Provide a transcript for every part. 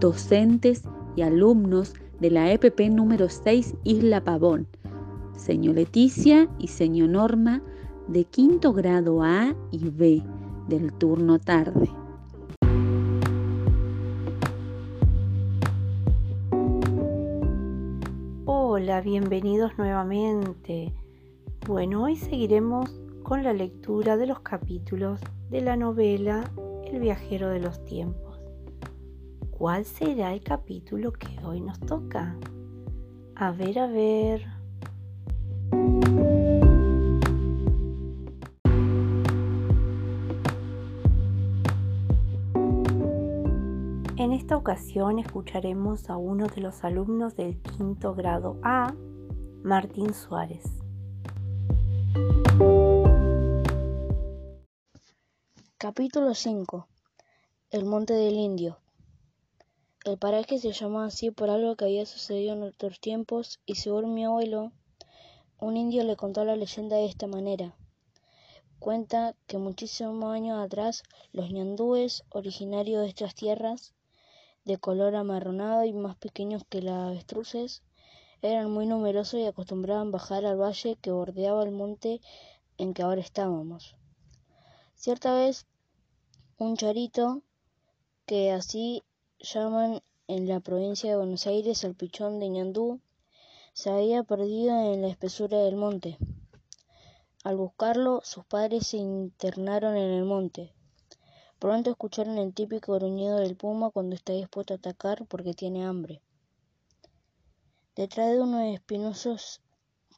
docentes y alumnos de la EPP número 6 Isla Pavón, señor Leticia y señor Norma de quinto grado A y B del turno tarde. Hola, bienvenidos nuevamente. Bueno, hoy seguiremos con la lectura de los capítulos de la novela El viajero de los tiempos. ¿Cuál será el capítulo que hoy nos toca? A ver, a ver. En esta ocasión escucharemos a uno de los alumnos del quinto grado A, Martín Suárez. Capítulo 5 El Monte del Indio El paraje se llamaba así por algo que había sucedido en otros tiempos y según mi abuelo, un indio le contó la leyenda de esta manera. Cuenta que muchísimos años atrás los ñandúes, originarios de estas tierras, de color amarronado y más pequeños que las avestruces, eran muy numerosos y acostumbraban bajar al valle que bordeaba el monte en que ahora estábamos. Cierta vez, un charito, que así llaman en la provincia de Buenos Aires al pichón de ñandú, se había perdido en la espesura del monte. Al buscarlo, sus padres se internaron en el monte, Pronto escucharon el típico gruñido del puma cuando está dispuesto a atacar porque tiene hambre. Detrás de unos espinosos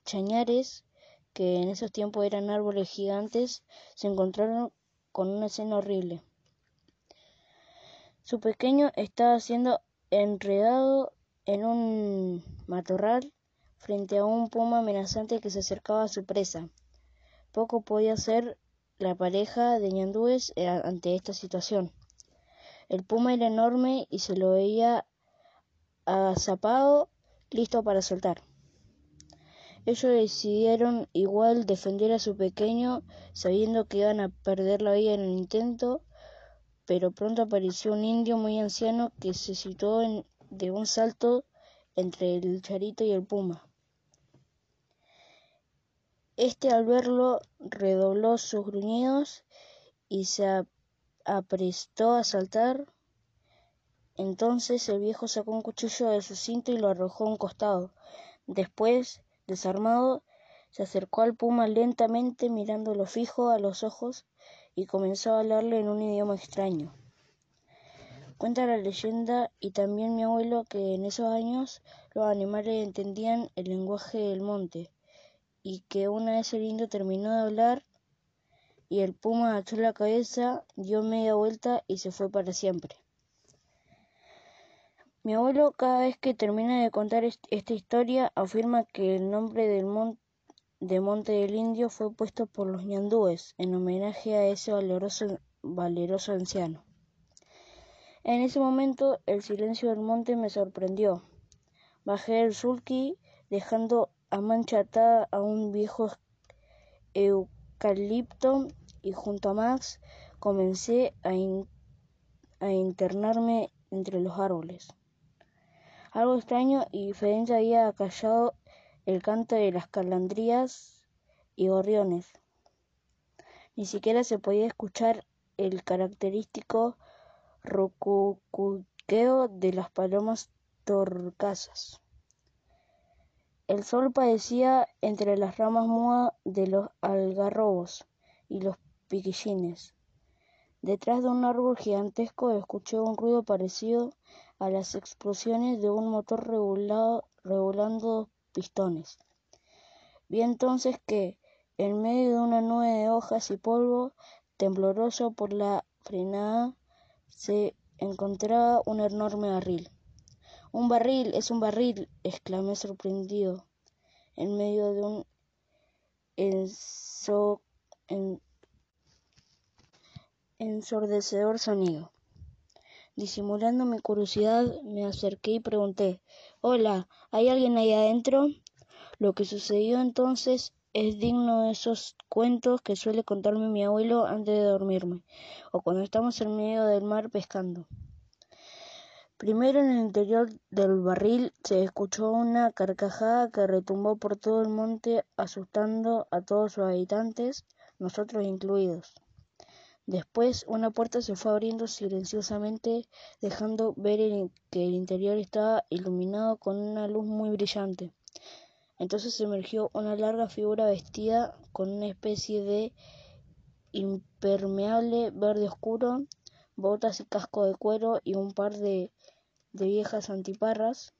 chañares, que en esos tiempos eran árboles gigantes, se encontraron con una escena horrible. Su pequeño estaba siendo enredado en un matorral frente a un puma amenazante que se acercaba a su presa. Poco podía hacer la pareja de ñandúes ante esta situación. El puma era enorme y se lo veía agazapado, listo para soltar. Ellos decidieron igual defender a su pequeño, sabiendo que iban a perder la vida en el intento, pero pronto apareció un indio muy anciano que se situó de un salto entre el charito y el puma. Este al verlo redobló sus gruñidos y se aprestó a saltar. Entonces el viejo sacó un cuchillo de su cinto y lo arrojó a un costado. Después, desarmado, se acercó al puma lentamente mirándolo fijo a los ojos y comenzó a hablarle en un idioma extraño. Cuenta la leyenda y también mi abuelo que en esos años los animales entendían el lenguaje del monte y que una vez el indio terminó de hablar y el puma agachó la cabeza, dio media vuelta y se fue para siempre. Mi abuelo cada vez que termina de contar esta historia afirma que el nombre del de Monte del Indio fue puesto por los ñandúes en homenaje a ese valeroso, valeroso anciano. En ese momento el silencio del monte me sorprendió. Bajé el sulky dejando a mancha atada a un viejo eucalipto y junto a Max comencé a, internarme entre los árboles. Algo extraño y diferente había acallado el canto de las calandrías y gorriones. Ni siquiera se podía escuchar el característico rocuqueo de las palomas torcasas. El sol padecía entre las ramas mudas de los algarrobos y los piquillines. Detrás de un árbol gigantesco escuché un ruido parecido a las explosiones de un motor regulando pistones. Vi entonces que, en medio de una nube de hojas y polvo, tembloroso por la frenada, se encontraba un enorme barril. Un barril, es un barril, exclamé sorprendido, en medio de un ensordecedor sonido. Disimulando mi curiosidad, me acerqué y pregunté, Hola, ¿hay alguien ahí adentro? Lo que sucedió entonces es digno de esos cuentos que suele contarme mi abuelo antes de dormirme, o cuando estamos en medio del mar pescando. Primero en el interior del barril se escuchó una carcajada que retumbó por todo el monte asustando a todos sus habitantes, nosotros incluidos. Después una puerta se fue abriendo silenciosamente, dejando ver que el interior estaba iluminado con una luz muy brillante. Entonces emergió una larga figura vestida con una especie de impermeable verde oscuro, botas y casco de cuero y un par de de viejas antiparras.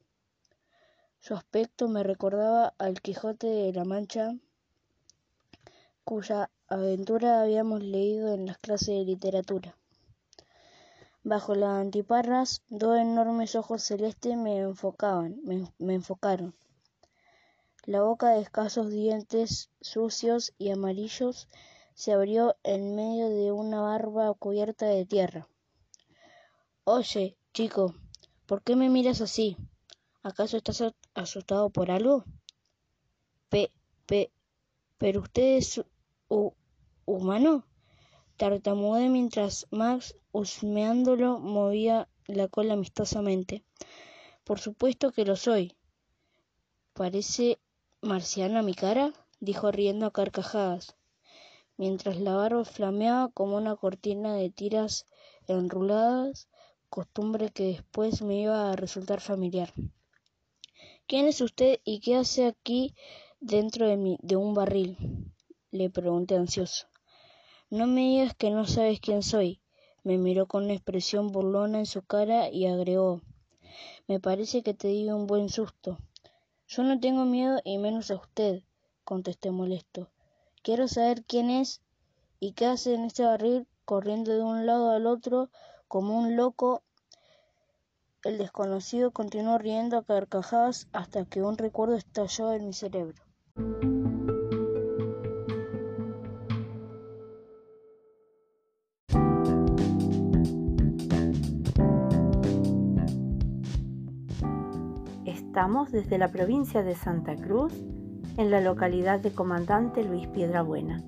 Su aspecto me recordaba al Quijote de la Mancha, cuya aventura habíamos leído en las clases de literatura. Bajo las antiparras, dos enormes ojos celestes me enfocaban, me, enfocaron. La boca de escasos dientes sucios y amarillos se abrió en medio de una barba cubierta de tierra. Oye, chico, ¿Por qué me miras así? ¿Acaso estás asustado por algo? Pe, pe, pero usted es humano. Tartamudeé mientras Max, husmeándolo, movía la cola amistosamente. Por supuesto que lo soy. ¿Parece marciana mi cara? dijo riendo a carcajadas, mientras la barba flameaba como una cortina de tiras enruladas costumbre que después me iba a resultar familiar. ¿Quién es usted y qué hace aquí dentro de, mi, de un barril? le pregunté ansioso. No me digas que no sabes quién soy. Me miró con una expresión burlona en su cara y agregó Me parece que te di un buen susto. Yo no tengo miedo y menos a usted, contesté molesto. Quiero saber quién es y qué hace en este barril corriendo de un lado al otro como un loco, el desconocido continuó riendo a carcajadas hasta que un recuerdo estalló en mi cerebro. Estamos desde la provincia de Santa Cruz, en la localidad de Comandante Luis Piedrabuena,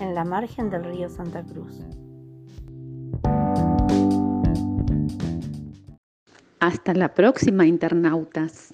en la margen del río Santa Cruz. Hasta la próxima, internautas.